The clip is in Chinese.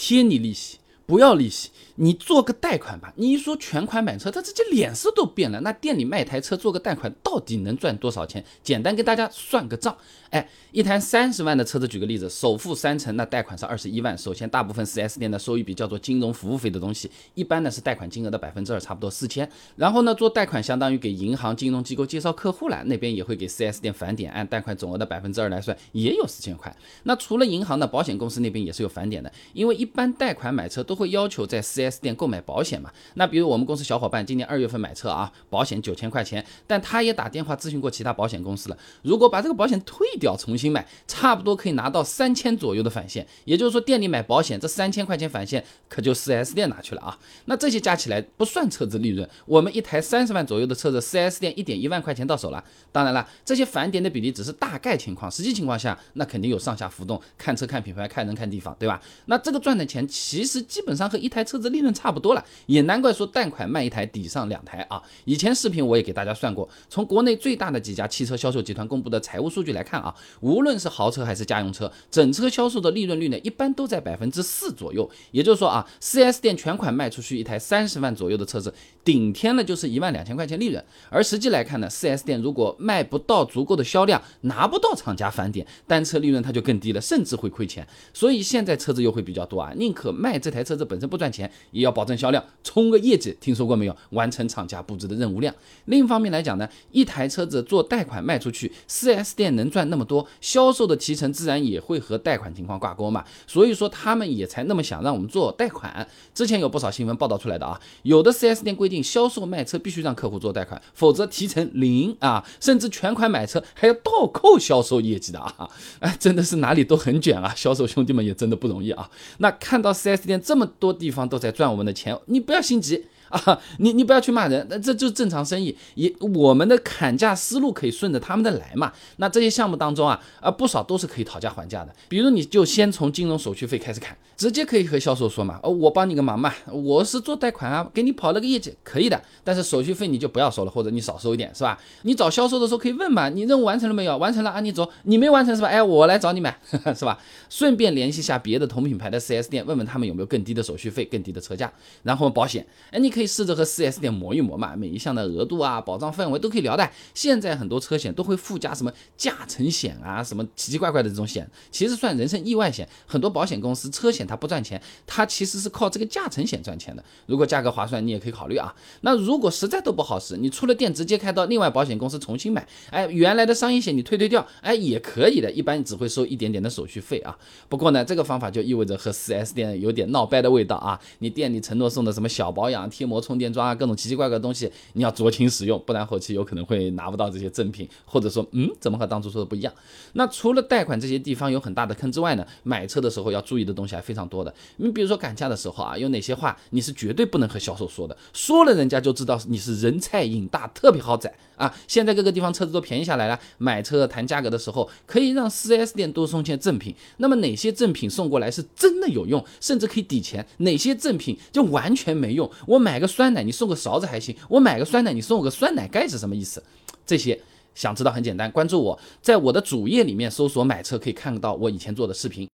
贴你利息。不要利息，你做个贷款吧。你一说全款买车，他直接脸色都变了。那店里卖台车做个贷款，到底能赚多少钱？简单给大家算个账。哎，一台三十万的车子，举个例子，首付三成，那贷款是二十一万。首先，大部分 4S 店的收一笔叫做金融服务费的东西，一般呢是贷款金额的百分之二，差不多四千。然后呢，做贷款相当于给银行金融机构介绍客户了，那边也会给 4S 店返点，按贷款总额的百分之二来算，也有四千块。那除了银行呢，保险公司那边也是有返点的，因为一般贷款买车都会要求在 4S 店购买保险嘛。那比如我们公司小伙伴今年二月份买车啊，保险九千块钱，但他也打电话咨询过其他保险公司了，如果把这个保险退。掉重新买，差不多可以拿到三千左右的返现。也就是说，店里买保险，这三千块钱返现可就 4S 店拿去了啊。那这些加起来不算车子利润，我们一台三十万左右的车子，4S 店一点一万块钱到手了。当然了，这些返点的比例只是大概情况，实际情况下那肯定有上下浮动，看车看品牌，看人看地方，对吧？那这个赚的钱其实基本本上和一台车子利润差不多了，也难怪说贷款卖一台抵上两台啊。以前视频我也给大家算过，从国内最大的几家汽车销售集团公布的财务数据来看啊。无论是豪车还是家用车，整车销售的利润率呢，一般都在百分之四左右。也就是说啊，4S 店全款卖出去一台三十万左右的车子，顶天了就是一万两千块钱利润。而实际来看呢，4S 店如果卖不到足够的销量，拿不到厂家返点，单车利润它就更低了，甚至会亏钱。所以现在车子优惠比较多啊，宁可卖这台车子本身不赚钱，也要保证销量，冲个业绩。听说过没有？完成厂家布置的任务量。另一方面来讲呢，一台车子做贷款卖出去，4S 店能赚那么。多销售的提成自然也会和贷款情况挂钩嘛，所以说他们也才那么想让我们做贷款。之前有不少新闻报道出来的啊，有的 4S 店规定销售卖车必须让客户做贷款，否则提成零啊，甚至全款买车还要倒扣销售业绩的啊，哎，真的是哪里都很卷啊，销售兄弟们也真的不容易啊。那看到 4S 店这么多地方都在赚我们的钱，你不要心急。啊，你你不要去骂人，那这就是正常生意。也我们的砍价思路可以顺着他们的来嘛。那这些项目当中啊，啊不少都是可以讨价还价的。比如你就先从金融手续费开始砍，直接可以和销售说嘛，哦我帮你个忙嘛，我是做贷款啊，给你跑了个业绩，可以的。但是手续费你就不要收了，或者你少收一点，是吧？你找销售的时候可以问嘛，你任务完成了没有？完成了啊，你走。你没完成是吧？哎，我来找你买，是吧？顺便联系下别的同品牌的 4S 店，问问他们有没有更低的手续费、更低的车价。然后保险，哎，你可以试着和 4S 店磨一磨嘛，每一项的额度啊、保障范围都可以聊的。现在很多车险都会附加什么驾乘险啊，什么奇奇怪怪的这种险，其实算人身意外险。很多保险公司车险它不赚钱，它其实是靠这个驾乘险赚钱的。如果价格划算，你也可以考虑啊。那如果实在都不好使，你出了店直接开到另外保险公司重新买，哎，原来的商业险你退退掉，哎，也可以的，一般只会收一点点的手续费啊。不过呢，这个方法就意味着和 4S 店有点闹掰的味道啊。你店里承诺送的什么小保养、贴膜、充电。桩啊，各种奇奇怪怪的东西，你要酌情使用，不然后期有可能会拿不到这些赠品，或者说，嗯，怎么和当初说的不一样？那除了贷款这些地方有很大的坑之外呢，买车的时候要注意的东西还非常多的。你比如说砍价的时候啊，有哪些话你是绝对不能和销售说的？说了人家就知道你是人菜瘾大，特别好宰啊！现在各个地方车子都便宜下来了，买车谈价格的时候可以让 4S 店多送些赠品。那么哪些赠品送过来是真的有用，甚至可以抵钱？哪些赠品就完全没用？我买买个酸奶。你送个勺子还行，我买个酸奶，你送我个酸奶盖是什么意思？这些想知道很简单，关注我，在我的主页里面搜索买车，可以看到我以前做的视频。